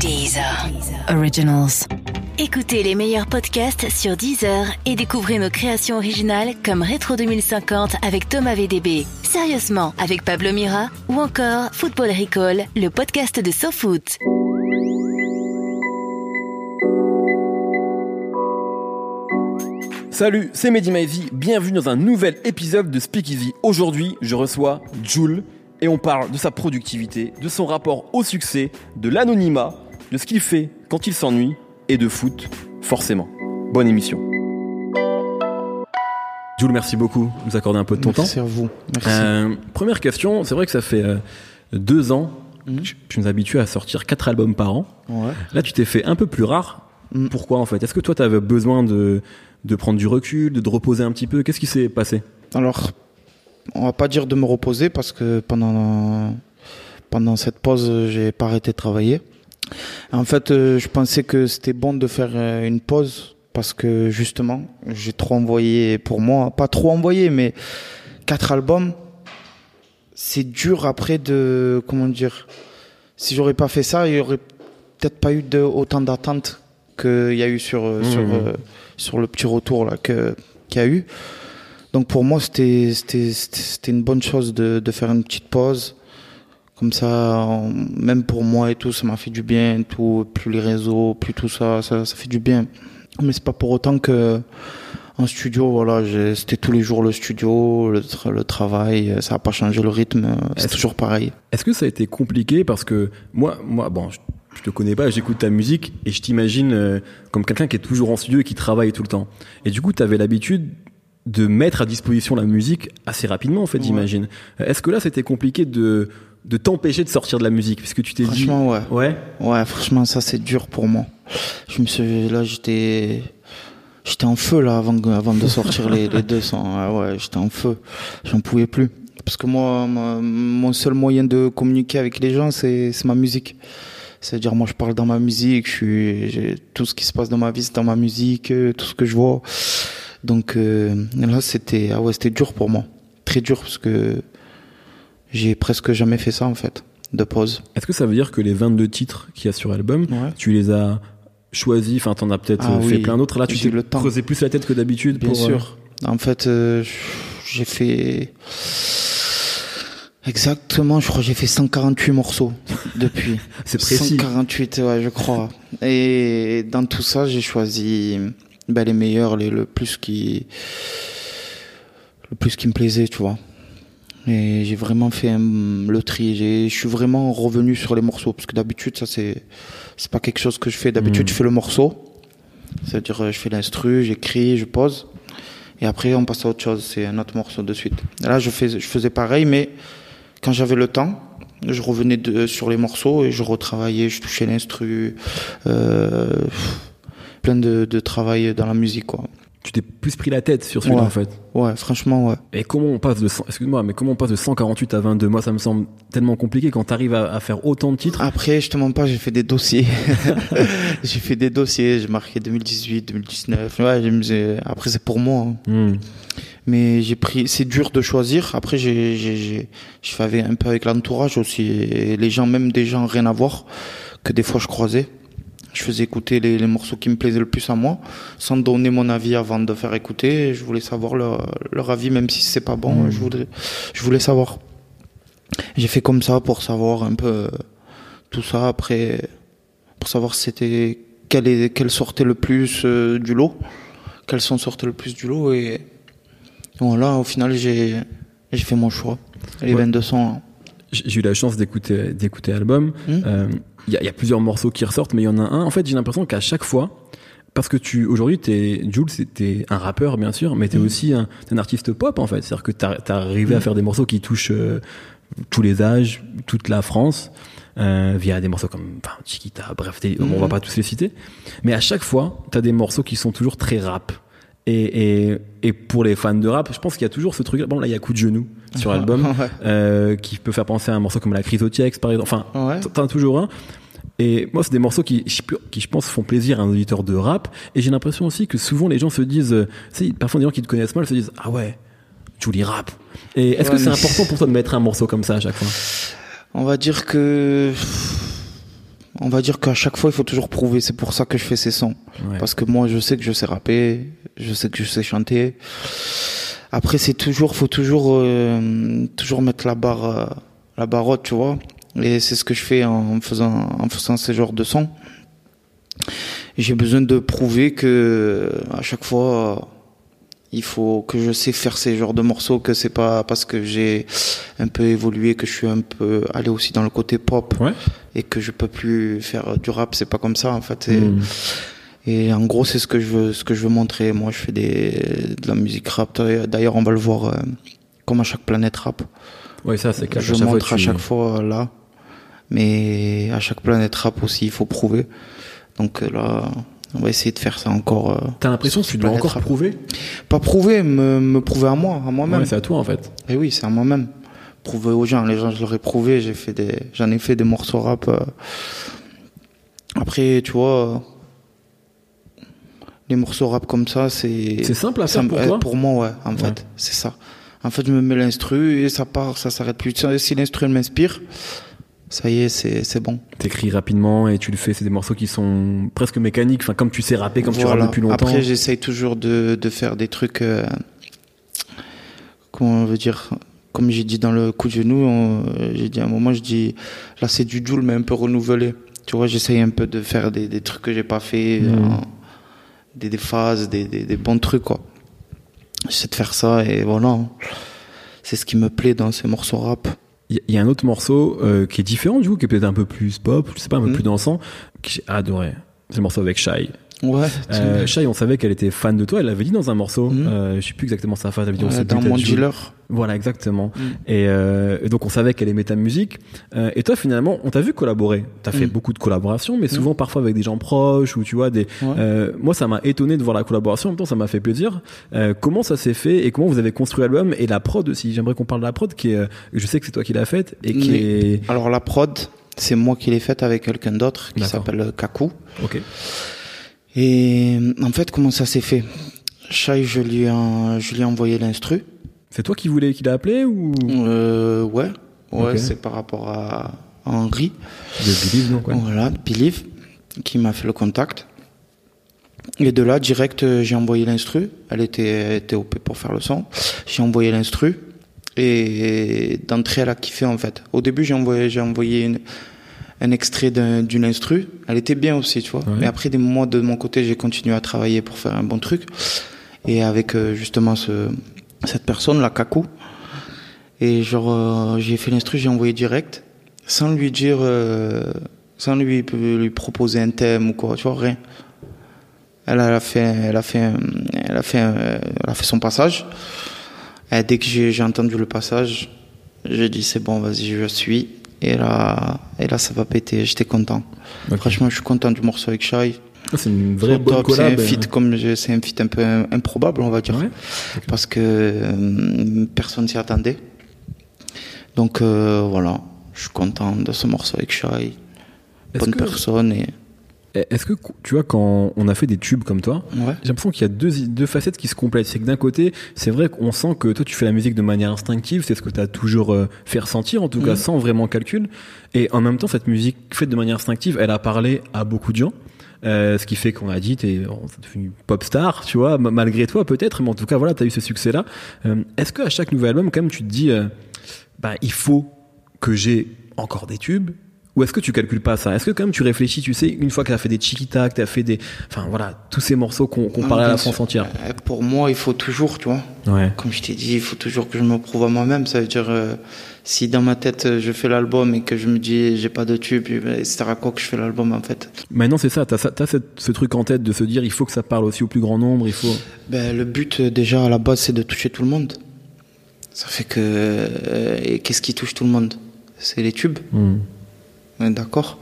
Deezer. Originals. Écoutez les meilleurs podcasts sur Deezer et découvrez nos créations originales comme Rétro 2050 avec Thomas VDB, Sérieusement avec Pablo Mira ou encore Football Recall, le podcast de SoFoot. Salut, c'est Mehdi bienvenue dans un nouvel épisode de Speakeasy. Aujourd'hui, je reçois Jules et on parle de sa productivité, de son rapport au succès, de l'anonymat, de ce qu'il fait quand il s'ennuie et de foot, forcément. Bonne émission. Jules, merci beaucoup de nous accorder un peu de ton Merci temps. à vous. Merci. Euh, première question, c'est vrai que ça fait euh, deux ans, tu, tu nous habitues à sortir quatre albums par an. Ouais. Là, tu t'es fait un peu plus rare. Mm. Pourquoi en fait? Est-ce que toi, tu avais besoin de, de prendre du recul, de te reposer un petit peu? Qu'est-ce qui s'est passé? Alors, on va pas dire de me reposer parce que pendant pendant cette pause, j'ai pas arrêté de travailler. En fait, euh, je pensais que c'était bon de faire euh, une pause parce que justement, j'ai trop envoyé pour moi, pas trop envoyé, mais quatre albums. C'est dur après de comment dire. Si j'aurais pas fait ça, il y aurait peut-être pas eu de autant d'attentes qu'il y a eu sur euh, sur euh, sur le petit retour là que qu'il y a eu. Donc pour moi, c'était c'était une bonne chose de de faire une petite pause. Comme ça, on- même pour moi et tout, ça m'a fait du bien, et tout, plus les réseaux, plus tout ça, ça, ça fait du bien. Mais c'est pas pour autant que en studio, voilà, c'était tous les jours le studio, le, tra- le travail, ça a pas changé le rythme, c'est toujours pareil. Est-ce que ça a été compliqué parce que moi, moi, bon, je, je te connais pas, j'écoute ta musique et je t'imagine euh, comme quelqu'un qui est toujours en studio et qui travaille tout le temps. Et du coup, tu avais l'habitude de mettre à disposition la musique assez rapidement, en fait, Ouais. j'imagine. Est-ce que là, c'était compliqué de de t'empêcher de sortir de la musique puisque tu t'es dit Franchement, ouais. ouais Ouais, franchement, ça c'est dur pour moi. Je me suis, là, j'étais, j'étais en feu là avant, avant de sortir les, les 200. Ah ouais, j'étais en feu. J'en pouvais plus. Parce que moi, ma- mon seul moyen de communiquer avec les gens, c'est, c'est ma musique. C'est-à-dire, moi, je parle dans ma musique. Je suis, tout ce qui se passe dans ma vie, c'est dans ma musique, euh, tout ce que je vois. Donc euh, là, c'était, ah ouais, c'était dur pour moi, très dur parce que j'ai presque jamais fait ça en fait, de pause. Est-ce que ça veut dire que les 22 titres qu'il y a sur l'album, Ouais. tu les as choisis, enfin t'en as peut-être Ah euh, fait oui, plein d'autres, là tu t'es creusé plus la tête que d'habitude Bien pour, euh, sûr. En fait, euh, j'ai fait exactement, je crois, que j'ai fait 148 morceaux depuis. C'est précis. 148, ouais, je crois. Et dans tout ça, j'ai choisi ben, les meilleurs, les, le plus qui, le plus qui me plaisait, tu vois. Et j'ai vraiment fait un- le tri. Je suis vraiment revenu sur les morceaux parce que d'habitude, ça c'est, c'est pas quelque chose que je fais. D'habitude, Mm. je fais le morceau. C'est-à-dire, euh, je fais l'instru, j'écris, je pose. Et après, on passe à autre chose. C'est un autre morceau de suite. Là, je, fais, je faisais pareil, mais quand j'avais le temps, je revenais de, sur les morceaux et je retravaillais, je touchais l'instru. Euh, plein de, de travail dans la musique, quoi. Tu t'es plus pris la tête sur celui-là Ouais. en fait. Ouais, franchement, ouais. Et comment on passe de 100 excuse-moi, mais comment on passe de 148 à 22 Moi, ça me semble tellement compliqué quand t'arrives à, à faire autant de titres. Après, je te mens pas, j'ai fait des dossiers. j'ai fait des dossiers, j'ai marqué 2018, 2019. Ouais, après, c'est pour moi. hein. Hmm. Mais j'ai pris, c'est dur de choisir. Après, j'ai, j'ai, je un peu avec l'entourage aussi. Et les gens, même des gens rien à voir, que des fois je croisais. Je faisais écouter les, les morceaux qui me plaisaient le plus à moi, sans donner mon avis avant de faire écouter. Je voulais savoir leur, leur avis, même si c'est pas bon. Mhm. Je voulais, je voulais savoir. J'ai fait comme ça pour savoir un peu tout ça. Après, pour savoir c'était quel, est, quel sortait le plus euh, du lot, quels sont sortaient le plus du lot et voilà, au final, j'ai j'ai fait mon choix. Les Ouais. 22 sons. J'ai eu la chance d'écouter d'écouter l'album. Hmm. Euh, Il y, a, il y a plusieurs morceaux qui ressortent, mais il y en a un. En fait, j'ai l'impression qu'à chaque fois, parce que tu aujourd'hui, t'es Jules, c'était un rappeur bien sûr, mais t'es Mm. aussi un, t'es un artiste pop en fait. C'est-à-dire que t'as as arrivé à Mm. faire des morceaux qui touchent euh, tous les âges, toute la France. Euh, via des morceaux comme enfin, Chiquita, bref, on va Mhm. pas tous les citer, mais à chaque fois, t'as des morceaux qui sont toujours très rap. Et, et, et pour les fans de rap, je pense qu'il y a toujours ce truc. Bon, là, il y a coup de genou sur l'album, Ouais. euh, qui peut faire penser à un morceau comme la crise au TX, par exemple. Enfin, Ouais. t'en as toujours un. Et moi, c'est des morceaux qui, je- qui, je pense, font plaisir à un auditeur de rap. Et j'ai l'impression aussi que souvent les gens se disent, euh, parfois des gens qui te connaissent mal se disent, ah ouais, Julie rap. Et est-ce que c'est important pour toi de mettre un morceau comme ça à chaque fois? On va dire que on va dire qu'à chaque fois, il faut toujours prouver. C'est pour ça que je fais ces sons. Ouais. Parce que moi, je sais que je sais rapper, je sais que je sais chanter. Après, c'est toujours, faut toujours, euh, toujours mettre la barre, euh, la barre haute, tu vois. Et c'est ce que je fais en faisant, en faisant ces genres de sons. J'ai besoin de prouver que à chaque fois, il faut que je sais faire ces genres de morceaux, que c'est pas parce que j'ai un peu évolué, que je suis un peu allé aussi dans le côté pop Ouais. et que je peux plus faire du rap. C'est pas comme ça en fait. Et, Mm. et en gros, c'est ce que je veux, ce que je veux montrer. Moi, je fais des, de la musique rap. D'ailleurs, on va le voir euh, comme à chaque planète rap. Ouais, ça, c'est clair. Je fois, montre à tu- chaque fois là, mais à chaque planète rap aussi, il faut prouver. Donc euh, là, on va essayer de faire ça encore. euh, T'as l'impression que tu dois encore prouver Pas prouver, me, me prouver à moi, à moi-même. Ouais, c'est à toi en fait. Et oui, c'est à moi-même. Prouver aux gens, les gens, je leur ai prouvé. J'ai fait des, j'en ai fait des morceaux rap. euh. Après, tu vois, les morceaux rap comme ça, c'est. C'est simple à ça faire me- pour euh, toi Pour moi, ouais, en Ouais. fait, c'est ça. En fait, je me mets l'instru et ça part, ça s'arrête plus. Si l'instru elle m'inspire, ça y est, c'est, bon. T'écris rapidement et tu le fais, c'est des morceaux qui sont presque mécaniques, enfin comme tu sais rapper, comme tu Voilà. rappes depuis longtemps. Après, j'essaye toujours de, de faire des trucs, euh, comment on veut dire, comme j'ai dit dans le coup de genou, j'ai dit à un moment, je dis, là c'est du Joule, mais un peu renouvelé. Tu vois, j'essaye un peu de faire des, des trucs que j'ai pas fait, Mhm. euh, des, des phases, des, des, des bons trucs, quoi. J'essaie de faire ça et voilà. C'est ce qui me plaît dans ces morceaux rap. Il y, a un autre morceau euh, qui est différent du coup, qui est peut-être un peu plus pop, je sais pas, un peu Mhm. plus dansant, que j'ai adoré. C'est le morceau avec Shai. Ouais, Euh, Shai, on savait qu'elle était fan de toi, elle l'avait dit dans un morceau. Mhm. Euh, je sais plus exactement sa phrase, elle avait dit Ouais, dans mon dealer. Voilà, exactement. Mm. Et, euh, et donc on savait qu'elle aimait ta musique. Euh, et toi, finalement, on t'a vu collaborer. T'as fait Mm. beaucoup de collaborations, mais souvent parfois avec des gens proches ou tu vois des. Ouais. Euh, moi, ça m'a étonné de voir la collaboration. En même temps, ça m'a fait plaisir. Euh, comment ça s'est fait et comment vous avez construit l'album et la prod aussi? J'aimerais qu'on parle de la prod, qui est, euh, je sais que c'est toi qui l'as faite et qui est. Alors la prod, c'est moi qui l'ai faite avec quelqu'un d'autre qui s'appelle Kaku. Ok. Et en fait, comment ça s'est fait? Shai, je lui ai, je lui ai envoyé l'instru. C'est toi qui voulais qu'il a appelé ou? Euh, ouais, ouais, c'est par rapport à Henri, de Believe donc ouais. voilà, Believe, qui m'a fait le contact. Et de là, direct, euh, j'ai envoyé l'instru. Elle était, elle était OP pour faire le son. J'ai envoyé l'instru. Et d'entrée, elle a kiffé, en fait. Au début, j'ai envoyé, j'ai envoyé une- un extrait d'un- d'une instru. Elle était bien aussi, tu vois. Ouais. Mais après, des mois de mon côté, j'ai continué à travailler pour faire un bon truc. Et avec, euh, justement, ce, cette personne, la Kaku. Et genre, euh, j'ai fait l'instru, j'ai envoyé direct. Sans lui dire, euh, sans lui, lui proposer un thème ou quoi, tu vois, rien. Elle, elle a fait, elle a fait, un- elle a fait, un- elle a fait son passage. Et dès que j'ai entendu le passage, j'ai dit c'est bon, vas-y, je suis. Et là, et là, ça va péter. J'étais content. Ok. Franchement, je suis content du morceau avec Shai. Ah, C'est une vraie bonne C'est un feat comme je- c'est un feat un peu improbable, on va dire, Ouais. parce que euh, personne s'y attendait. Donc euh, voilà, je suis content de ce morceau avec Shai. Bonne que- personne et Est-ce que tu vois quand on a fait des tubes comme toi, ouais. J'ai l'impression qu'il y a deux, deux facettes qui se complètent. C'est que d'un côté, c'est vrai qu'on sent que toi, tu fais la musique de manière instinctive. C'est ce que tu as toujours euh, fait ressentir, en tout cas Mhm. sans vraiment calcul. Et en même temps, cette musique faite de manière instinctive, elle a parlé à beaucoup de gens. Euh, ce qui fait qu'on a dit, t'es devenu pop star, tu vois, malgré toi peut-être, mais en tout cas, voilà, t'as eu ce succès-là. Euh, Est-ce qu'à chaque nouvel album, quand même, tu te dis, euh, bah, il faut que j'ai encore des tubes ou est-ce que tu calcules pas ça? Est-ce que quand même tu réfléchis, tu sais, une fois que t'as fait des chiquita, que t'as fait des, enfin voilà, tous ces morceaux qu'on Ah, parlait à la. France entière. Euh, Pour moi, il faut toujours, tu vois. Ouais. Comme je t'ai dit, il faut toujours que je me prouve à moi-même. Ça veut dire, euh, si dans ma tête, euh, je fais l'album et que je me dis, j'ai pas de tube, c'est à quoi que je fais l'album, en fait? Maintenant, c'est ça. T'as cette- ce truc en tête de se dire, il faut que ça parle aussi au plus grand nombre. Il faut. ben, Le but, déjà, à la base, c'est de toucher tout le monde. Ça fait que... euh, qu'est-ce qui touche tout le monde? C'est les tubes. Ouais, D'accord.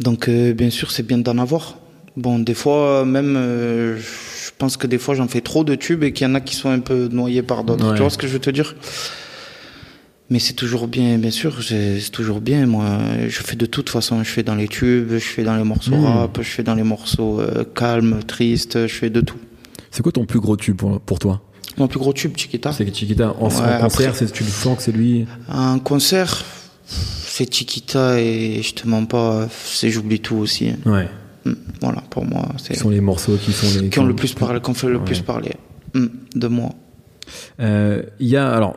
Donc, euh, bien sûr, c'est bien d'en avoir. Bon, des fois, même, euh, je pense que des fois, j'en fais trop de tubes et qu'il y en a qui sont un peu noyés par d'autres. Ouais. Tu vois ce que je veux te dire? Mais c'est toujours bien, bien sûr, c'est toujours bien. Moi, je fais de toute façon. Je fais dans les tubes, je fais dans les morceaux Mmh. rap, je fais dans les morceaux euh, calmes, tristes, je fais de tout. C'est quoi ton plus gros tube pour, pour toi? Mon plus gros tube, Chiquita. C'est Chiquita, en, en Ouais, concert, c'est- tu le sens que c'est lui? Un concert, c'est Chiquita et je te mens pas, c'est J'oublie tout aussi. Ouais. Mm, Voilà, pour moi, c'est Qui sont les morceaux qui sont les qui ont le plus parlé, qui ont fait le Ouais. plus parler mm, de moi. Euh, Il y a alors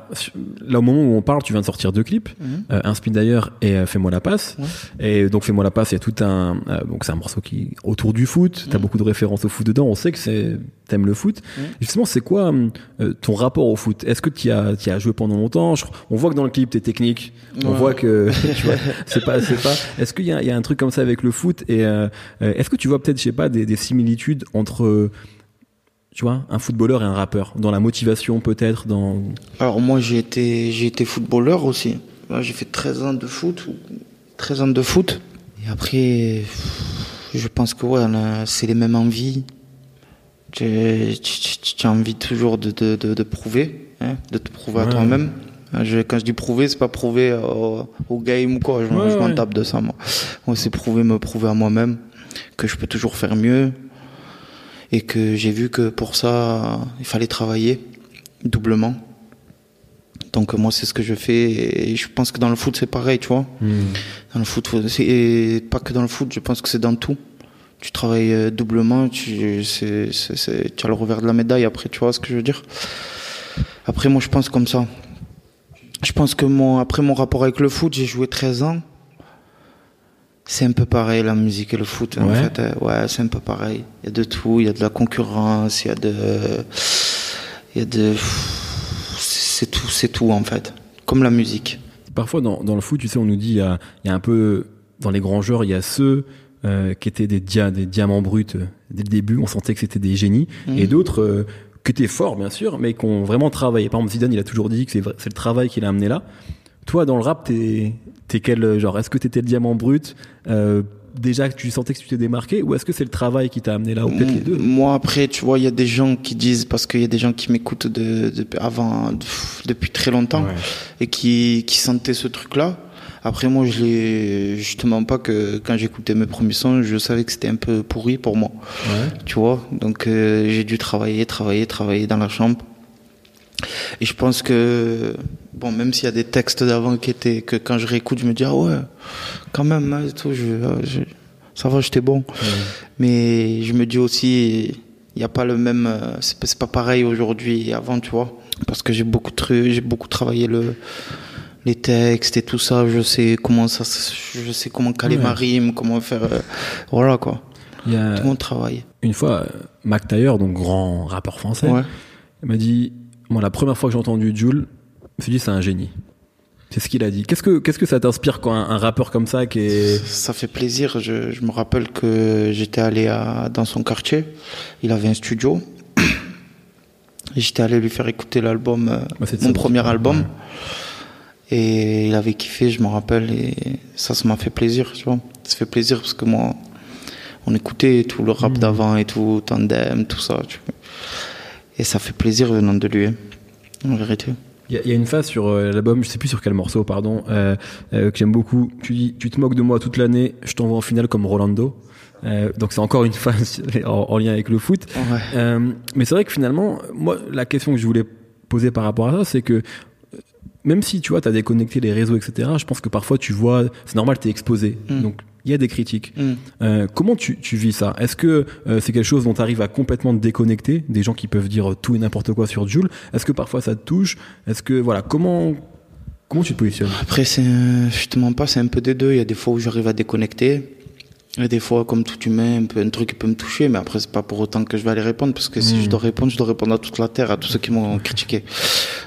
là au moment où on parle, tu viens de sortir deux clips, euh, un spin d'ailleurs et euh, Fais-moi la passe. Et donc Fais-moi la passe, il y a tout un euh, donc c'est un morceau qui autour du foot. T'as Mhm. beaucoup de références au foot dedans. On sait que c'est t'aimes le foot. Justement, c'est quoi euh, ton rapport au foot? Est-ce que tu as as joué pendant longtemps? Je- On voit que dans le clip t'es technique. On voit que tu vois, c'est pas c'est pas. Est-ce qu'il y a, il y a un truc comme ça avec le foot? Et euh, euh, est-ce que tu vois peut-être je sais pas des, des similitudes entre euh, tu vois, un footballeur et un rappeur dans la motivation peut-être dans Alors moi j'ai été j'ai été footballeur aussi. J'ai fait 13 ans de foot, 13 ans de foot. Et après, je pense que ouais, c'est les mêmes envies. Tu, as envie toujours de, de, de, de prouver, hein, de te prouver à toi-même. Je, quand je dis prouver, c'est pas prouver au, au game ou quoi. Je, Ouais, je m'en tape de ça, moi. Moi, c'est prouver, me prouver à moi-même que je peux toujours faire mieux et que j'ai vu que pour ça, il fallait travailler doublement. Donc moi, c'est ce que je fais et je pense que dans le foot, c'est pareil, tu vois. Dans le foot, et pas que dans le foot, je pense que c'est dans tout. Tu travailles euh, doublement, tu, c'est, c'est, c'est- tu as le revers de la médaille après, tu vois ce que je veux dire. Après, moi, je pense comme ça. Je pense que mon, après mon rapport avec le foot, j'ai joué 13 ans. C'est un peu pareil, la musique et le foot. En fait, Euh, ouais, c'est un peu pareil. Il y a de tout, il y a de la concurrence, il y a de, il y a de, c'est tout, c'est tout en fait. Comme la musique. Parfois, dans, dans le foot, tu sais, on nous dit, il y a, il y a un peu, dans les grands joueurs, il y a ceux euh, qui étaient des, dia, des diamants bruts euh, dès le début, on sentait que c'était des génies, Mhm. et d'autres euh, qui étaient forts, bien sûr, mais qui ont vraiment travaillé. Par exemple, Zidane, il a toujours dit que c'est le travail qui l'a amené là. Toi, dans le rap, t'es es quel euh, genre Est-ce que t'étais le diamant brut euh, Déjà, tu sentais que tu t'es démarqué, ou est-ce que c'est le travail qui t'a amené là, ou peut-être les deux? Moi, après, tu vois, il y a des gens qui disent, parce qu'il y a des gens qui m'écoutent de, de- avant, de- depuis très longtemps, Ouais. et qui, qui sentaient ce truc-là. Après, moi, je l'ai, je te mens pas que quand j'écoutais mes premiers sons, je savais que c'était un peu pourri pour moi. Ouais. Tu vois, donc euh, j'ai dû travailler, travailler, travailler dans la chambre. Et je pense que, bon, même s'il y a des textes d'avant qui étaient, que quand je réécoute, je me dis, ah ouais, quand même, hein, et tout, je, euh, je- ça va, j'étais bon. Mais je me dis aussi, il n'y a pas le même, euh, c'est pas, pareil aujourd'hui et avant, tu vois. Parce que j'ai beaucoup, j'ai beaucoup travaillé le, les textes et tout ça. Je sais comment ça, je sais comment caler Ouais. ma rime, comment faire, euh, voilà quoi. Il y a Tout le monde travaille. une fois, Mac Taylor, donc grand rappeur français, Ouais. Il m'a dit, moi, la première fois que j'ai entendu Jules, je me suis dit, c'est un génie. C'est ce qu'il a dit. Qu'est-ce que, qu'est-ce que ça t'inspire quand un, un rappeur comme ça qui est, Ça fait plaisir. Je, je me rappelle que j'étais allé à, dans son quartier. Il avait un studio. J'étais allé lui faire écouter l'album, euh, Bah, mon ça. premier album. Ouais. Et il avait kiffé, je me rappelle. Et ça, ça m'a fait plaisir, tu vois. Ça fait plaisir parce que moi, on écoutait tout le Mmh. rap d'avant et tout, Tandem, tout ça. tu vois. Et ça fait plaisir venant de lui, hein, en vérité. il y, a- il y a une phase sur euh, l'album, je sais plus sur quel morceau, pardon, euh, euh, que j'aime beaucoup. Tu dis, tu te moques de moi toute l'année, je t'envoie en finale comme Rolando. Donc c'est encore une phase en, en lien avec le foot. Ouais. Mais c'est vrai que finalement, moi, la question que je voulais poser par rapport à ça, c'est que même si tu vois, tu as déconnecté les réseaux, etc., je pense que parfois tu vois, c'est normal, tu es exposé. Mm. Donc il y a des critiques. Mm. Euh, comment tu, tu vis ça? Est-ce que euh, c'est quelque chose dont tu arrives à complètement te déconnecter Des gens qui peuvent dire tout et n'importe quoi sur Jules Est-ce que parfois ça te touche? Est-ce que, voilà, comment, comment tu te positionnes? Après, c'est un- je te mens pas, c'est un peu des deux. Il y a des fois où j'arrive à déconnecter. Et des fois, comme tout humain, un, peu, un truc qui peut me toucher, mais après, c'est pas pour autant que je vais aller répondre, parce que si Mm. je dois répondre, je dois répondre à toute la terre, à tous ceux qui m'ont critiqué.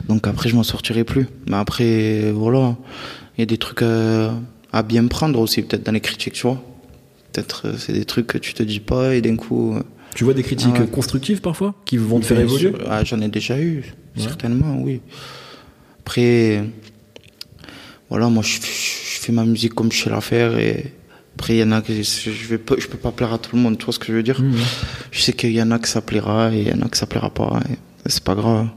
Donc après, je m'en sortirai plus. Mais après, voilà, il y a des trucs euh, à bien prendre aussi, peut-être dans les critiques, tu vois. Peut-être euh, c'est des trucs que tu te dis pas, et d'un coup. euh, Tu vois des critiques Ah ouais. constructives parfois Qui vont te faire Bien évoluer sûr. Ah, J'en ai déjà eu, certainement, oui. Après, voilà, moi je, je fais ma musique comme je sais la faire et après il y en a que je, je vais pas, je peux pas plaire à tout le monde, tu vois ce que je veux dire? Mhm. Je sais qu'il y en a que ça plaira et il y en a que ça plaira pas. et C'est pas grave.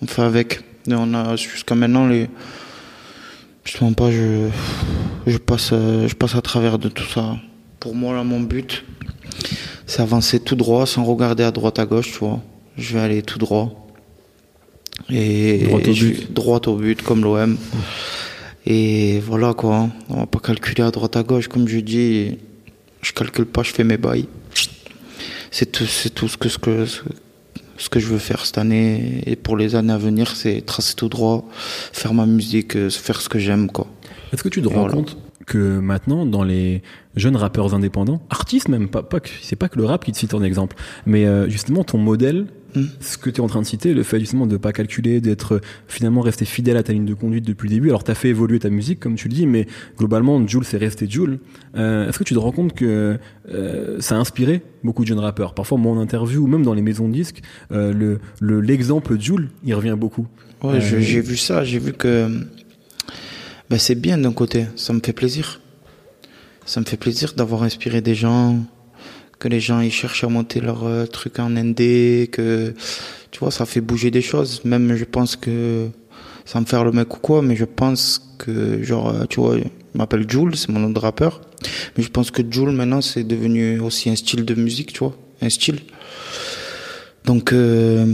On fait avec. Et on a jusqu'à maintenant les. Je te mens pas, je, je passe, euh, je passe à travers de tout ça. Pour moi là, mon but, c'est avancer tout droit sans regarder à droite à gauche, tu vois. Je vais aller tout droit. Et Droit au but. droit au but, comme l'OM. Et voilà quoi, on va pas calculer à droite à gauche, comme je dis, je calcule pas, je fais mes bails. C'est tout, c'est tout ce que, ce que, ce que je veux faire cette année et pour les années à venir, c'est tracer tout droit, faire ma musique, euh, faire ce que j'aime quoi. Est-ce que tu te rends Voilà. compte que maintenant, dans les jeunes rappeurs indépendants, artistes même, pas, pas que, c'est pas que le rap qui te cite en exemple, mais euh, justement ton modèle, Hmm. ce que tu es en train de citer, le fait justement de pas calculer, d'être finalement resté fidèle à ta ligne de conduite depuis le début. Alors t'as fait évoluer ta musique comme tu le dis, mais globalement Jules c'est resté Jules. Euh, Est-ce que tu te rends compte que euh, ça a inspiré beaucoup de jeunes rappeurs? Parfois moi en interview ou même dans les maisons de disques, euh, le le- l'exemple Jules il revient beaucoup. Ouais, Euh, j'ai vu ça, j'ai vu que ben, c'est bien d'un côté, ça me fait plaisir. Ça me fait plaisir d'avoir inspiré des gens, que les gens ils cherchent à monter leur euh, truc en ND, que tu vois, ça fait bouger des choses. Même je pense que, sans me faire le mec ou quoi, mais je pense que, genre, euh, tu vois, je m'appelle Jules, c'est mon nom de rappeur, mais je pense que Jules maintenant c'est devenu aussi un style de musique, tu vois, un style. Donc, euh,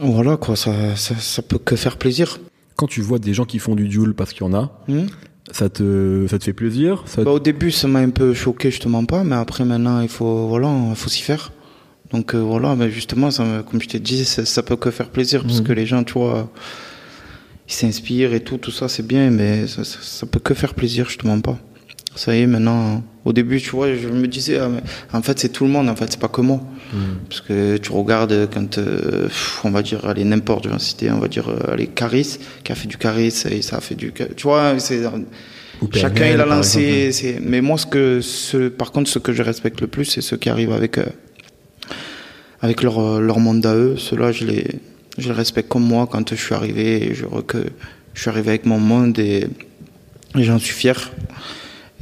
voilà quoi, ça, ça, ça peut que faire plaisir. Quand tu vois des gens qui font du Jules parce qu'il y en a, Hmm ça te ça te fait plaisir ça Bah, au début, ça m'a un peu choqué, je te mens pas, mais après maintenant, il faut, voilà, il faut s'y faire. Donc euh, voilà, mais justement, ça, comme je t'ai dit, ça, ça peut que faire plaisir parce Mhm. que les gens, tu vois, ils s'inspirent et tout, tout ça, c'est bien, mais ça, ça, ça peut que faire plaisir, je te mens pas. Ça y est, maintenant, au début, tu vois, je me disais, ah, mais en fait, c'est tout le monde, en fait, c'est pas que moi. Parce que tu regardes quand, euh, on va dire, allez, n'importe, je vais en citer, on va dire, euh, allez, Caris, qui a fait du Caris, et ça a fait du. Tu vois, c'est. Ou Chacun PNL, il a lancé. exemple. c'est- Mais moi, ce que, ce, par contre, ce que je respecte le plus, c'est ceux qui arrivent avec, euh, avec leur, euh, leur monde à eux. Ceux-là, je les, je les respecte comme moi quand je suis arrivé. Je, que je suis arrivé avec mon monde et, et j'en suis fier.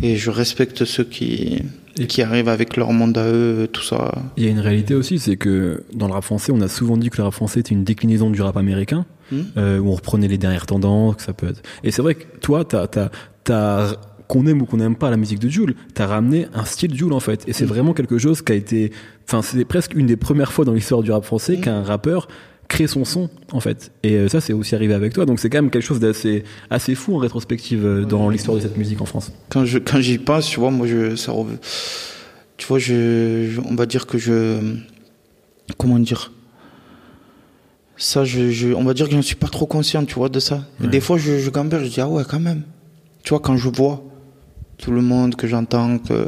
Et je respecte ceux qui, Et- qui arrivent avec leur monde à eux, tout ça. Il y a une réalité aussi, c'est que dans le rap français, on a souvent dit que le rap français était une déclinaison du rap américain, Hmm. euh, où on reprenait les dernières tendances, que ça peut être. Et c'est vrai que toi, t'as, t'as, t'as, qu'on aime ou qu'on n'aime pas la musique de Jules, t'as ramené un style Jules en fait. Et c'est vraiment quelque chose qui a été, enfin, c'est presque une des premières fois dans l'histoire du rap français qu'un rappeur crée son son en fait. Et euh, ça, c'est aussi arrivé avec toi. Donc c'est quand même quelque chose d'assez, assez fou en rétrospective euh, dans l'histoire de cette musique en France. quand je quand j'y pense, tu vois, moi je ça tu vois, je, je- on va dire que je comment dire? Ça je, je on va dire que je ne suis pas trop conscient, tu vois, de ça. Ouais. Des fois je je gamberge, je dis ah ouais, quand même. Tu vois quand je vois tout le monde que j'entends que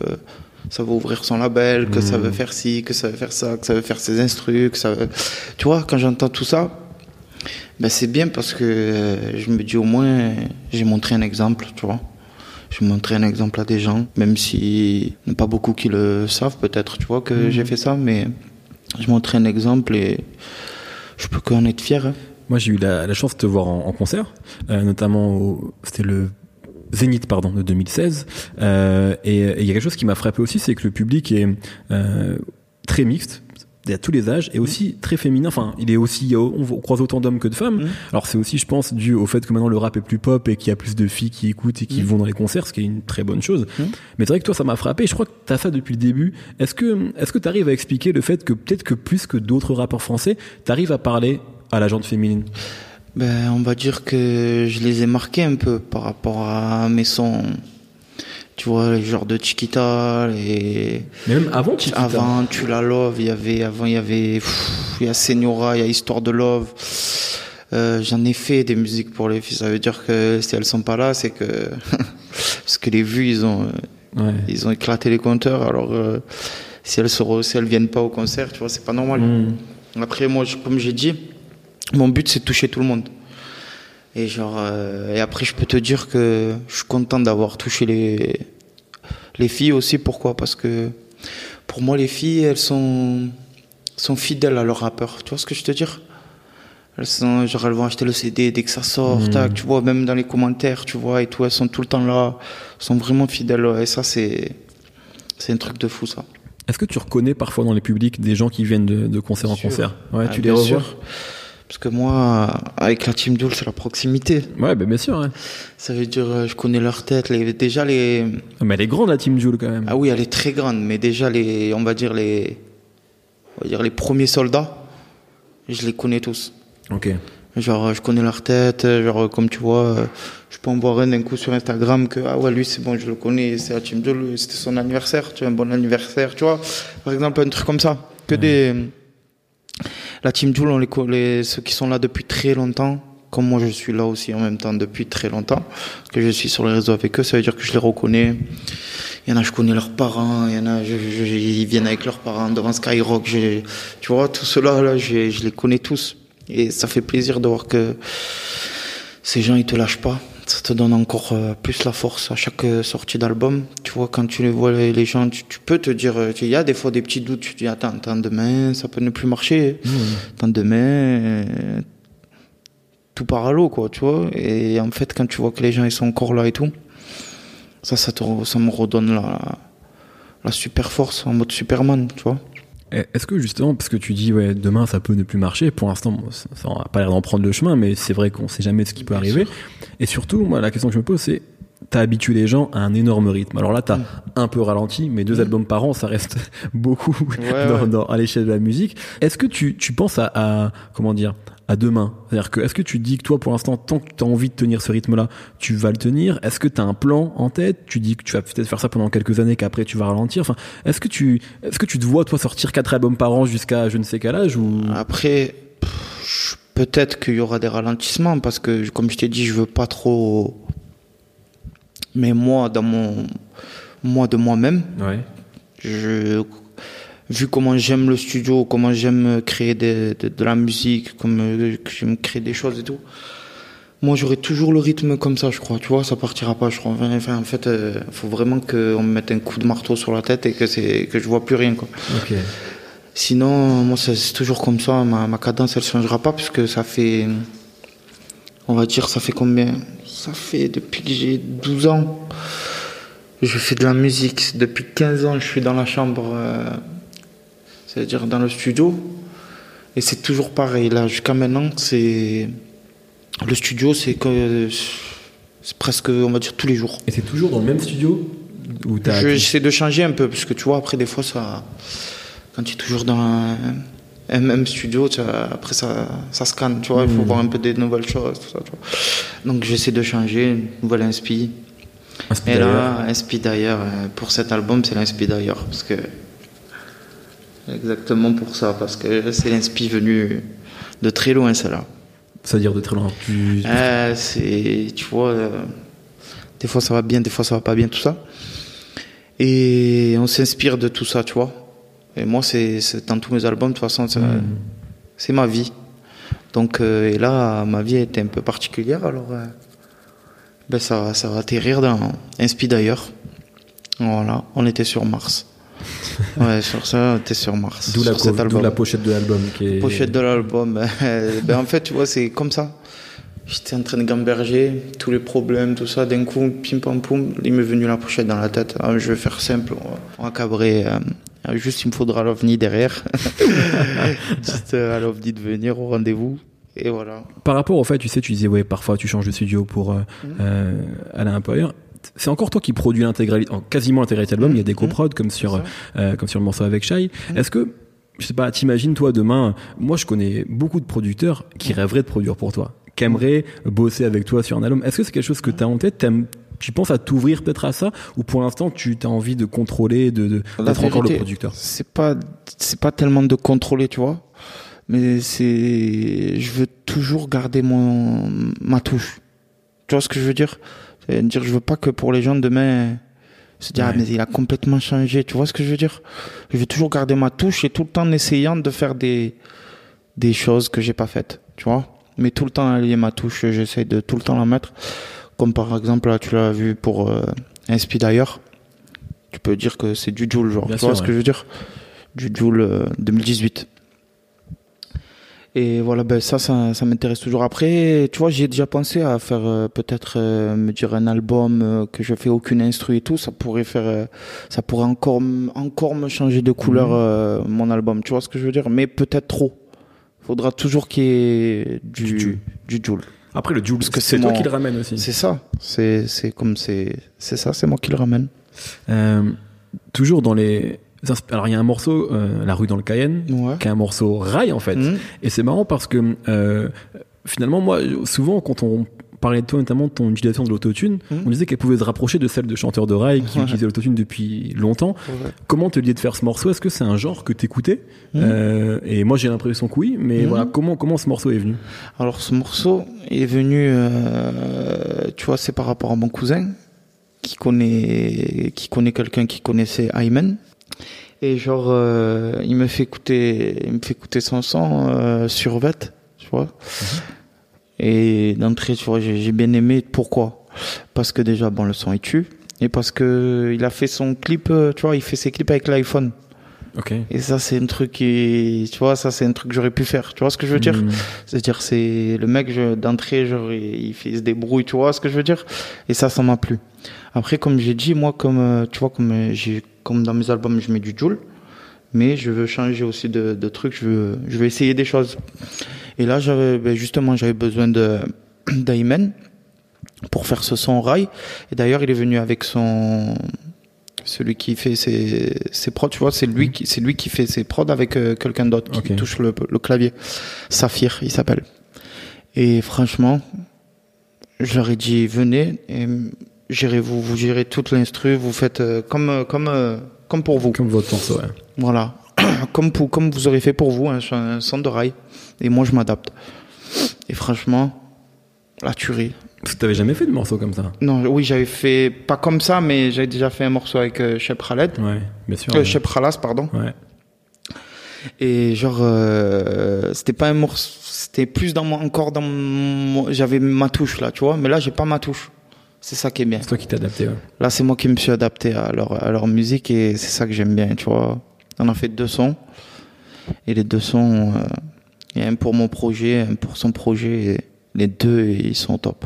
ça va ouvrir son label, que ça veut faire ci, que ça veut faire ça, que ça veut faire ses instrus, que ça veut... Tu vois, quand j'entends tout ça, ben c'est bien parce que euh, je me dis au moins j'ai montré un exemple, tu vois. J'ai montré un exemple à des gens, même si pas beaucoup qui le savent peut-être, tu vois, que Mhm. j'ai fait ça, mais j'ai montré un exemple et je peux qu'en être fier. hein. Moi, j'ai eu la, la chance de te voir en, en concert, euh, notamment au, c'était le Zénith, pardon, de 2016. Euh, et il y a quelque chose qui m'a frappé aussi, c'est que le public est euh, très mixte. Il y a tous les âges et aussi très féminin. Enfin, il est aussi, on croise autant d'hommes que de femmes. Mhm. Alors c'est aussi, je pense, dû au fait que maintenant le rap est plus pop et qu'il y a plus de filles qui écoutent et qui Mhm. vont dans les concerts, ce qui est une très bonne chose. Mais c'est vrai que toi, ça m'a frappé. Je crois que tu as ça depuis le début. Est-ce que, est-ce que tu arrives à expliquer le fait que peut-être que plus que d'autres rappeurs français, tu arrives à parler à la gente féminine? Ben, on va dire que je les ai marqués un peu par rapport à mes sons. Tu vois, les genres de Chiquita, les... Mais même avant Chiquita. Avant, Tu la Love, il y avait, avant, il y avait, il y a Senora, il y a Histoire de Love. Euh, j'en ai fait des musiques pour les filles. Ça veut dire que si elles sont pas là, c'est que, parce que les vues, ils ont, Ouais. ils ont éclaté les compteurs. Alors, euh, si elles se, re- si elles viennent pas au concert, tu vois, c'est pas normal. Mm. Après, moi, je- comme j'ai dit, mon but, c'est de toucher tout le monde. Et genre, euh, et après, je peux te dire que je suis content d'avoir touché les, les filles aussi. Pourquoi? Parce que pour moi, les filles, elles sont, sont fidèles à leur rappeur. Tu vois ce que je te dire? Elles, sont, genre, elles vont acheter le CD dès que ça sort. Mhm. tac, tu vois, même dans les commentaires, tu vois, et tout, elles sont tout le temps là. Elles sont vraiment fidèles. Et ça, c'est, c'est un truc de fou, ça. Est-ce que tu reconnais parfois dans les publics des gens qui viennent de, de concert en Sûr. concert? Ouais, Ah, tu les bien revois? sûr. Parce que moi, avec la Team Duel, c'est la proximité. Ouais, bah, bien sûr. ouais. Ça veut dire, euh, je connais leur tête. Les, déjà, les. Ah, Mais elle est grande la Team Jules quand même. Ah oui, elle est très grande, mais déjà, les, on va dire les. On va dire les premiers soldats, je les connais tous. Ok. Genre, je connais leur tête, genre, comme tu vois, je peux en voir un d'un coup sur Instagram que, ah ouais, lui, c'est bon, je le connais, c'est la Team Joule, c'était son anniversaire, tu vois, un bon anniversaire, tu vois. Par exemple, un truc comme ça. Que des, la Team Joule, on les, ceux qui sont là depuis très longtemps, comme moi je suis là aussi en même temps depuis très longtemps, que je suis sur les réseaux avec eux, ça veut dire que je les reconnais. Il y en a, je connais leurs parents, il y en a, je, je, ils viennent avec leurs parents devant Skyrock, tu vois, tout cela, là, je, je les connais tous. Et ça fait plaisir de voir que ces gens, ils te lâchent pas. Ça te donne encore euh, plus la force à chaque euh, sortie d'album. Tu vois, quand tu les vois, les gens, tu, tu peux te dire, euh, il y a des fois des petits doutes. Tu te dis, attends, attends, demain, ça peut ne plus marcher. Mmh. Attends, demain, tout part à l'eau, quoi, tu vois. Et en fait, quand tu vois que les gens, ils sont encore là et tout, ça, ça, te, ça me redonne la, la super force en mode Superman, tu vois. Est-ce que justement, parce que tu dis ouais, demain ça peut ne plus marcher, pour l'instant ça n'a pas l'air d'en prendre le chemin, mais c'est vrai qu'on sait jamais ce qui peut arriver. Et surtout, moi la question que je me pose c'est t'as habitué les gens à un énorme rythme. Alors là, t'as mm. un peu ralenti, mais deux mm. albums par an, ça reste beaucoup ouais, dans, ouais. Dans, à l'échelle de la musique. Est-ce que tu, tu penses à, à, comment dire à demain? C'est-à-dire que est-ce que tu dis que toi, pour l'instant, tant que tu as envie de tenir ce rythme-là, tu vas le tenir? Est-ce que tu as un plan en tête? Tu dis que tu vas peut-être faire ça pendant quelques années, qu'après tu vas ralentir. Enfin, est-ce que tu, est-ce que tu te vois toi sortir quatre albums par an jusqu'à je ne sais quel âge ou? Après, peut-être qu'il y aura des ralentissements parce que, comme je t'ai dit, je veux pas trop. Mais moi, dans mon, moi de moi-même, ouais. je vu comment j'aime le studio, comment j'aime créer de, de, de, la musique, comme euh, j'aime créer des choses et tout, moi j'aurai toujours le rythme comme ça, je crois. Tu vois, ça partira pas, je crois. Enfin, en fait, il euh, faut vraiment qu'on me mette un coup de marteau sur la tête et que c'est que je vois plus rien, quoi. Okay. Sinon, moi c'est toujours comme ça. Ma, ma cadence, elle changera pas puisque ça fait, on va dire, ça fait combien? Ça fait depuis que j'ai 12 ans. Je fais de la musique. Depuis 15 ans, je suis dans la chambre. Euh, c'est-à-dire dans le studio. Et c'est toujours pareil. Là, jusqu'à maintenant, c'est. Le studio, c'est que. C'est presque, on va dire, tous les jours. Et c'est toujours dans le même studio J'essaie de changer un peu, parce que tu vois, après, des fois, ça. Quand tu es toujours dans un, même studio, tu vois, après, ça, ça scanne, tu vois, il faut voir un peu des nouvelles choses, tout ça, tu vois. Donc, j'essaie de changer, une nouvelle inspi. Et là, inspi d'ailleurs, pour cet album, c'est l'inspi d'ailleurs, parce que Exactement pour ça, parce que c'est l'inspi venu de très loin, celle-là. C'est-à-dire de très loin tu... euh, C'est, tu vois, euh, des fois ça va bien, des fois ça va pas bien, tout ça. Et on s'inspire de tout ça, tu vois. Et moi, c'est dans tous mes albums, de toute façon, c'est mmh. ma vie. Donc, euh, et là, ma vie était un peu particulière, alors euh, ben ça, ça va atterrir dans Inspi d'ailleurs. Voilà, on était sur Mars ouais, sur ça, t'es sur Mars. D'où la, la, pochette de l'album. Est... Pochette de l'album. ben, en fait, tu vois, c'est comme ça. J'étais en train de gamberger, tous les problèmes, tout ça. D'un coup, pim pam poum, il m'est venu la pochette dans la tête. Ah, je vais faire simple, on va cabrer. Euh, juste, il me faudra l'OVNI derrière. juste euh, à l'OVNI de venir au rendez-vous. Et voilà. Par rapport au fait, tu sais, tu disais, ouais, parfois tu changes de studio pour euh, mmh. euh, aller un peu ailleurs c'est encore toi qui produis l'intégralité, quasiment l'intégralité de l'album. Il y a des coprods comme sur, euh, comme sur le morceau avec Shai. Est-ce que, je sais pas, t'imagines toi demain, moi je connais beaucoup de producteurs qui rêveraient de produire pour toi, qui aimeraient bosser avec toi sur un album. Est-ce que c'est quelque chose que tu as en tête? Tu penses à t'ouvrir peut-être à ça ou pour l'instant tu as envie de contrôler de, de d'être encore le producteur c'est pas c'est pas tellement de contrôler tu vois. Mais c'est je veux toujours garder mon ma touche. Tu vois ce que je veux dire? Dire je veux pas que pour les gens demain se dire ouais. ah mais il a complètement changé. Tu vois ce que je veux dire? Je vais toujours garder ma touche et tout le temps en essayant de faire des des choses que j'ai pas faites. Tu vois? Mais tout le temps allier ma touche j'essaie de tout le temps la mettre comme par exemple là tu l'as vu pour euh, d'ailleurs tu peux dire que c'est du Joule genre Bien tu sûr, vois ouais. ce que je veux dire? Du Joule euh, 2018 et voilà, ben ça, ça, ça m'intéresse toujours. Après, tu vois, j'ai déjà pensé à faire euh, peut-être euh, me dire un album euh, que je fais aucune instru et tout. Ça pourrait faire, euh, ça pourrait encore, encore me changer de couleur mmh. mon album. Tu vois ce que je veux dire? Mais peut-être trop. Faudra toujours qu'il y ait du, du, du Joule. Après le que c'est toi mon... qui le ramène aussi. C'est ça. C'est, c'est comme c'est, c'est ça. C'est moi qui le ramène. toujours dans les alors il y a un morceau, euh, La rue dans le Cayenne, ouais. qui est un morceau rail en fait. Mmh. Et c'est marrant parce que euh, finalement, moi, souvent, quand on parlait de toi, notamment de ton utilisation de l'autotune, Mhm. on disait qu'elle pouvait se rapprocher de celle de chanteurs de rail qui utilisaient l'autotune depuis longtemps. Ouais. Comment te lier de faire ce morceau? Est-ce que c'est un genre que t'écoutais? Mhm. Euh, Et moi, j'ai l'impression que oui, mais Mhm. voilà, comment, comment ce morceau est venu? Alors ce morceau est venu, euh, tu vois, c'est par rapport à mon cousin qui connaît, qui connaît quelqu'un qui connaissait Ayman. Et genre, euh, il me fait écouter, il me fait écouter son son sur Vet, tu vois. Et d'entrée, tu vois, j'ai bien aimé. Pourquoi? Parce que déjà, bon, le son il tue. Et parce que il a fait son clip, euh, tu vois, il fait ses clips avec l'iPhone. Ok. Et ça, c'est un truc qui, tu vois, ça, c'est un truc que j'aurais pu faire. Tu vois ce que je veux dire? Mhm. c'est-à-dire, c'est le mec d'entrée, genre, il, il fait, il se débrouille, tu vois ce que je veux dire? Et ça, ça m'a plu. Après, comme j'ai dit, moi, comme euh, tu vois, comme euh, j'ai, comme dans mes albums, je mets du Joule, mais je veux changer aussi de, de trucs. Je veux, je veux essayer des choses. Et là, j'avais, ben, justement, j'avais besoin de d'Ayman pour faire ce son rail. Et d'ailleurs, il est venu avec son celui qui fait ses, ses prods, tu vois, c'est lui qui, c'est lui qui fait ses prods avec euh, quelqu'un d'autre qui touche le, le clavier. Saphir, il s'appelle. Et franchement, je leur ai dit, venez, et gérez vous, vous gérez toute l'instru, vous faites euh, comme, euh, comme, comme pour vous. Comme votre morceau, ouais. Voilà. comme, pour, comme vous aurez fait pour vous, un, un son de rail. Et moi, je m'adapte. Et franchement, la tuerie. T'avais jamais fait de morceau comme ça? Non, oui, j'avais fait, pas comme ça, mais j'avais déjà fait un morceau avec euh, Shep Khaled. Ouais, bien sûr. Euh, ouais. Shep Khalas, pardon. Ouais. Et genre, euh, c'était pas un morceau, c'était plus dans mon, encore dans mon, j'avais ma touche là, tu vois, mais là, j'ai pas ma touche. C'est ça qui est bien. C'est toi qui t'es adapté, ouais. Là, c'est moi qui me suis adapté à leur, à leur musique et c'est ça que j'aime bien, tu vois. On a fait deux sons. Et les deux sons, euh, il y a un pour mon projet, un pour son projet. Et les deux, ils sont top.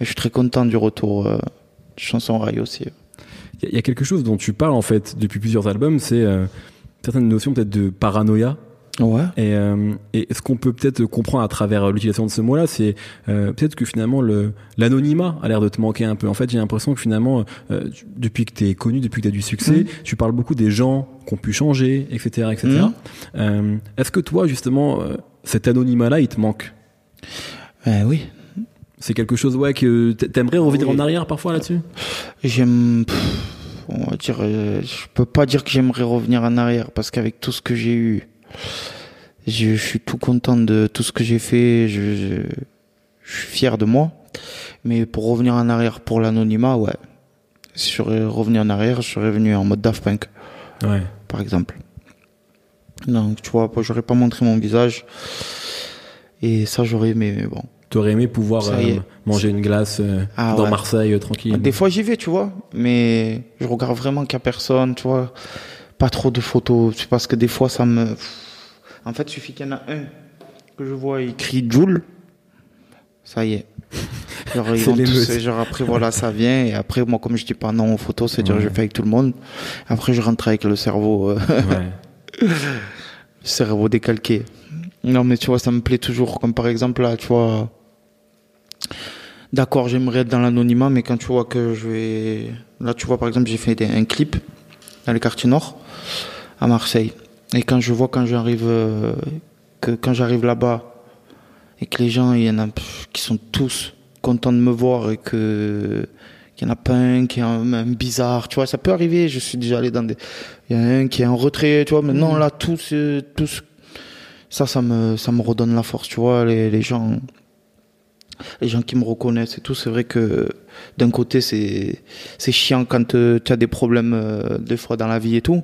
Et je suis très content du retour euh, de Chanson Rail aussi. Il y, a- il y a quelque chose dont tu parles en fait depuis plusieurs albums, c'est euh, certaines notions peut-être de paranoïa. Ouais. Et, euh, et ce qu'on peut peut-être comprendre à travers l'utilisation de ce mot-là, c'est euh, peut-être que finalement le l'anonymat a l'air de te manquer un peu. En fait, j'ai l'impression que finalement, euh, tu- depuis que tu es connu, depuis que tu as du succès, Mhm. tu parles beaucoup des gens qui ont pu changer, etc. etc. Mhm. Euh, Est-ce que toi, justement, euh, cet anonymat-là, il te manque? Ben oui. C'est quelque chose ouais, que t'a- t'aimerais revenir Oui. en arrière parfois là-dessus? J'aime, on va dire, euh, je peux pas dire que j'aimerais revenir en arrière parce qu'avec tout ce que j'ai eu, je, je suis tout content de tout ce que j'ai fait. Je, je, je suis fier de moi. Mais pour revenir en arrière pour l'anonymat, ouais. Si je serais revenu en arrière, je serais venu en mode Daft Punk, Ouais. par exemple. Donc, tu vois, j'aurais pas montré mon visage. Et ça, j'aurais aimé, mais bon. T'aurais aimé pouvoir y euh, manger une glace euh, Ah dans ouais. Marseille euh, tranquille. Des fois, j'y vais, tu vois, mais je regarde vraiment qu'il n'y a personne, tu vois. Pas trop de photos, parce que des fois, ça me. En fait, il suffit qu'il y en a un que je vois écrit Joule. Ça y est. Genre, ils C'est vont tous- genre, après, voilà, ça vient. Et après, moi, comme je dis pas non aux photos, c'est-à-dire, Ouais. je fais avec tout le monde. Après, je rentre avec le cerveau, euh, Ouais. le cerveau décalqué. Non, mais tu vois, ça me plaît toujours. Comme par exemple, là, tu vois. D'accord, j'aimerais être dans l'anonymat, mais quand tu vois que je vais. Là, tu vois, par exemple, j'ai fait des- un clip dans le quartier nord, à Marseille. Et quand je vois, quand j'arrive, euh, que quand j'arrive là-bas, et que les gens, il y en a pff, qui sont tous contents de me voir et que. qu'il y en a pas un qui est un, un bizarre, tu vois, ça peut arriver, je suis déjà allé dans des. Il y en a un qui est en retrait, tu vois, mais non, là, tous, euh, tous. Ça, ça me, ça me redonne la force, tu vois, les, les gens les gens qui me reconnaissent et tout, c'est vrai que d'un côté c'est c'est chiant quand euh, tu as des problèmes euh, des fois dans la vie et tout.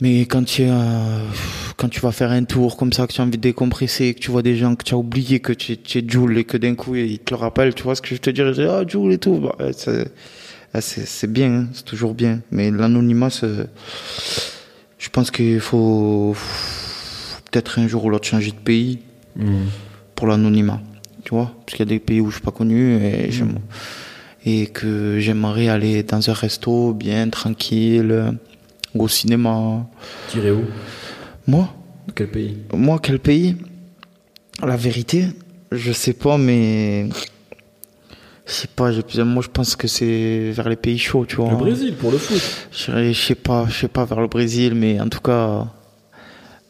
Mais quand tu as, quand tu vas faire un tour comme ça, que tu as envie de décompresser, que tu vois des gens que tu as oublié que tu, es- tu es Joule et que d'un coup ils te le rappellent, tu vois ce que je te dirais, ah Joule et tout, bah, euh, c'est bien, hein, c'est toujours bien. Mais l'anonymat, je pense qu'il faut, faut peut-être un jour ou l'autre changer de pays Mhm. pour l'anonymat, tu vois, parce qu'il y a des pays où je suis pas connu et j'aime et que j'aimerais aller dans un resto bien tranquille ou au cinéma. T'irais où? Moi, Quel pays? Moi quel pays? La vérité, je sais pas, mais je sais pas. Moi, je pense que c'est vers les pays chauds, tu vois. Le Brésil pour le foot. Je sais pas, je sais pas vers le Brésil, mais en tout cas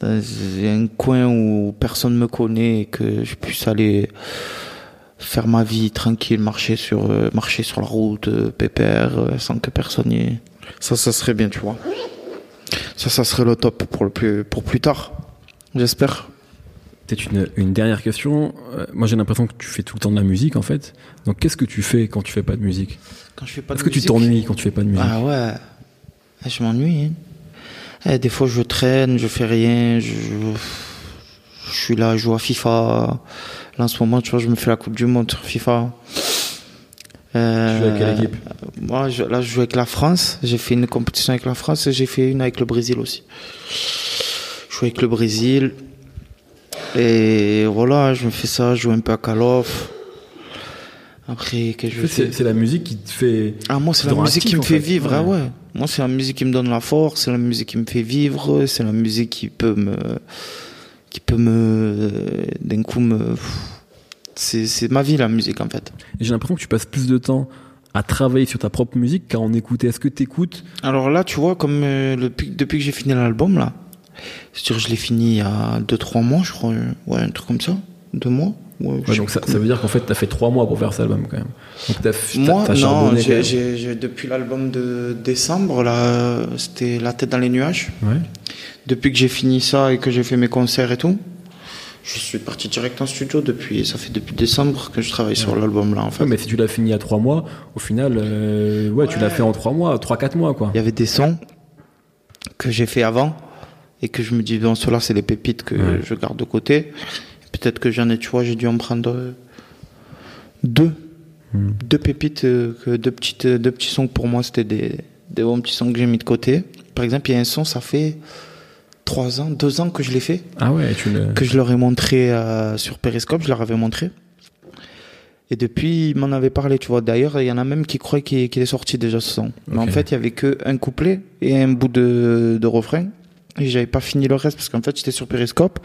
dans un coin où personne me connaît et que je puisse aller faire ma vie tranquille, marcher sur, euh, marcher sur la route, euh, pépère, euh, sans que personne y... Ça, ça serait bien, tu vois. Ça, ça serait le top pour, le plus, pour plus tard. J'espère. Peut-être une, une dernière question. Euh, moi, j'ai l'impression que tu fais tout le temps de la musique, en fait. Donc, qu'est-ce que tu fais quand tu fais pas de musique? Quand je fais pas de Est-ce que tu t'ennuies quand tu fais pas de musique? Ah ouais, Ah, je m'ennuie. hein. Eh, des fois, je traîne, je fais rien, je, je suis là, je joue à FIFA. Là, en ce moment, tu vois, je me fais la Coupe du Monde sur FIFA. Euh, Tu joues avec quelle équipe Moi, je- là, je joue avec la France. J'ai fait une compétition avec la France et j'ai fait une avec le Brésil aussi. Je joue avec le Brésil. Et voilà, je me fais ça, je joue un peu à Call of. Après, que je fais c'est la musique qui te fait. ah, moi, c'est la musique qui me fait fait. vivre. Ah ouais. Moi, c'est la musique qui me donne la force, c'est la musique qui me fait vivre, c'est la musique qui peut me. qui peut me. d'un coup me. C'est c'est ma vie, la musique, en fait. J'ai l'impression que tu passes plus de temps à travailler sur ta propre musique qu'à en écouter. Est-ce que tu écoutes Alors là, tu vois, comme euh, depuis, depuis que j'ai fini l'album, là, je l'ai fini il y a 2-3 mois, je crois. euh, Ouais, un truc comme ça. Deux mois. Ouais, Ouais, donc ça, ça veut dire qu'en fait, t'as fait trois mois pour faire cet album quand même. Donc t'as Moi, non, j'ai- depuis l'album de décembre, là, c'était La tête dans les nuages. Ouais. Depuis que j'ai fini ça et que j'ai fait mes concerts et tout, je suis parti direct en studio depuis, ça fait depuis décembre que je travaille sur l'album là, en fait. Ouais, mais si tu l'as fini à trois mois, au final, euh, ouais, tu l'as fait en trois mois, trois quatre mois quoi. Il y avait des sons que j'ai fait avant et que je me dis, bon, ceux-là, c'est les pépites que je garde de côté. Peut-être que j'en ai, tu vois, j'ai dû en prendre deux. Hmm. Deux pépites, euh, deux, petites, deux petits sons que pour moi, c'était des, des bons petits sons que j'ai mis de côté. Par exemple, il y a un son, ça fait trois ans, deux ans que je l'ai fait. Ah ouais, tu le. que je leur ai montré euh, sur Periscope, je leur avais montré. Et depuis, ils m'en avaient parlé, tu vois. D'ailleurs, il y en a même qui croyaient qu'il est sorti déjà ce son. Mais en fait, il y avait que un couplet et un bout de, de refrain. Et j'avais pas fini le reste parce qu'en fait, j'étais sur Periscope.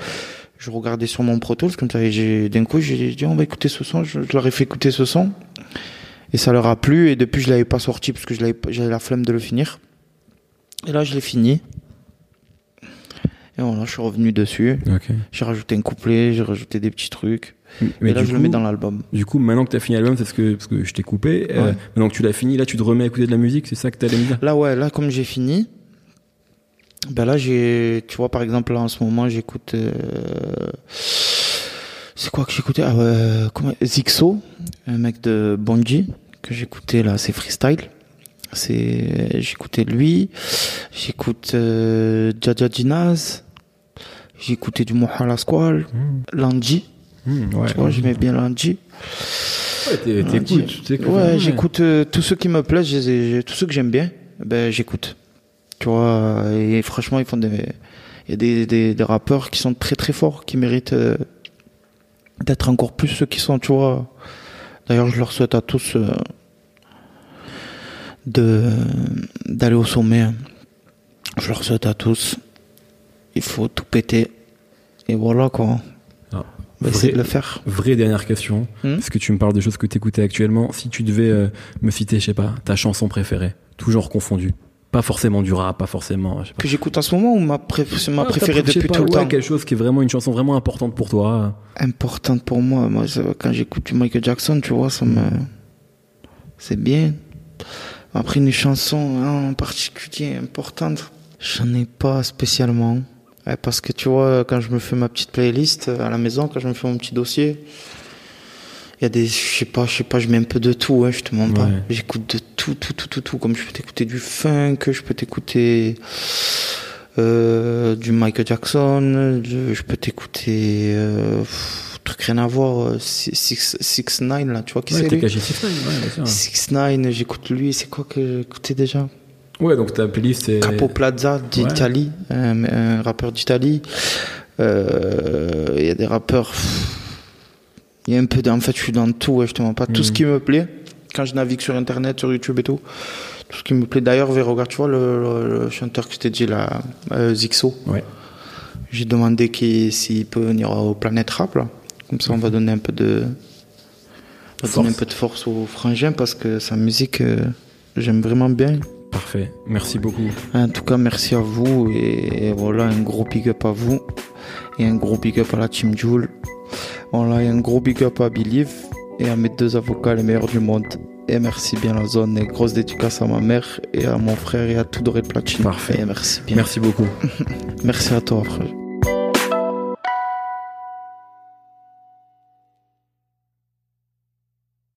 Je regardais sur mon Pro Tools comme ça. Et j'ai- d'un coup, j'ai dit, on va écouter ce son. Je, je leur ai fait écouter ce son. Et ça leur a plu. Et depuis, je l'avais pas sorti parce que j'avais la flemme de le finir. Et là, je l'ai fini. Et voilà, je suis revenu dessus. J'ai rajouté un couplet, j'ai rajouté des petits trucs. Mais et là, je coup, le mets dans l'album. Du coup, maintenant que t'as fini l'album, c'est ce que parce que je t'ai coupé. euh, maintenant que tu l'as fini, là, tu te remets à écouter de la musique. C'est ça que t'allais me dire? Là, ouais, là, comme j'ai fini, ben là, j'ai, tu vois, par exemple, là, en ce moment, j'écoute, euh, c'est quoi que j'écoutais? Ah, ouais, comment, Zixo, un mec de Bonji, que j'écoutais, là, c'est freestyle. C'est, j'écoutais lui, j'écoute, euh, Jaja Jinaz, j'écoutais du Mohala Squall, Lanji, Hmm, ouais. tu vois, j'aimais bien Lanji. Ouais, t'écoutes. Ouais, j'écoute euh, tous ceux qui me plaisent, ai- tous ceux que j'aime bien, ben j'écoute. Tu vois, et franchement, ils font des, il y a des, des, des rappeurs qui sont très très forts, qui méritent euh, d'être encore plus ceux qui sont, tu vois. D'ailleurs, je leur souhaite à tous euh, de d'aller au sommet. Je leur souhaite à tous. Il faut tout péter. Et voilà quoi. Ah, On va vrai- essayer de le faire. Vraie dernière question. Hmm Est-ce que tu me parles des choses que t'écoutais actuellement? Si tu devais euh, me citer, je sais pas, ta chanson préférée, tout genre confondu. Pas forcément du rap, pas forcément. Je sais pas. Que j'écoute en ce moment ou ma, pré- c'est ma Ah, préférée depuis pas, tout le ouais, temps? quelque chose qui est vraiment une chanson vraiment importante pour toi. importante pour moi. Moi, quand j'écoute du Michael Jackson, tu vois, ça me. C'est bien. Après, une chanson hein, en particulier importante, j'en ai pas spécialement. Ouais, parce que tu vois, quand je me fais ma petite playlist euh, à la maison, quand je me fais mon petit dossier, il y a des. Je sais pas, je sais pas, je mets un peu de tout, hein, je te mens pas. Ouais. J'écoute de tout, tout, tout, tout, tout. Comme je peux t'écouter du funk, je peux t'écouter. euh, du Michael Jackson, je, peux t'écouter euh, truc rien à voir, euh, Six Six Nine là, tu vois qui Ouais, c'est lui? caché Six Nine, ouais, bien sûr. Six Nine, j'écoute lui, c'est quoi que j'écoutais déjà? Ouais, donc ta playlist c'est. Capo Plaza d'Italie, un, un rappeur d'Italie. Euh, Il y a des rappeurs. Il y a un peu. de- En fait, je suis dans tout. ouais, je te mens pas. Tout ce Mhm. qui me plaît, quand je navigue sur Internet, sur YouTube et tout, tout ce qui me plaît. D'ailleurs, regarde, tu vois le, le- le chanteur que je t'ai dit là, euh, Zixo. Ouais. J'ai demandé s'il peut venir au Planète Rap là. Comme ça, on va donner un peu de. On va donner un peu de force au frangin parce que sa musique, euh, j'aime vraiment bien. Parfait. Merci beaucoup. En tout cas, merci à vous et, voilà, un gros big up à vous et un gros big up à la team Joule. Voilà, et un gros big up à Believe et à mes deux avocats les meilleurs du monde. Et merci bien la zone et grosse dédicace à ma mère et à mon frère et à tout Doré Platine. Parfait. Et merci bien. Merci beaucoup. merci à toi, frère.